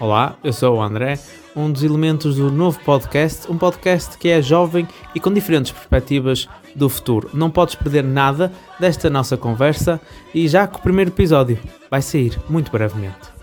Olá, eu sou o André, um dos elementos do novo podcast, um podcast que é jovem e com diferentes perspectivas do futuro. Não podes perder nada desta nossa conversa e já que o primeiro episódio vai sair muito brevemente.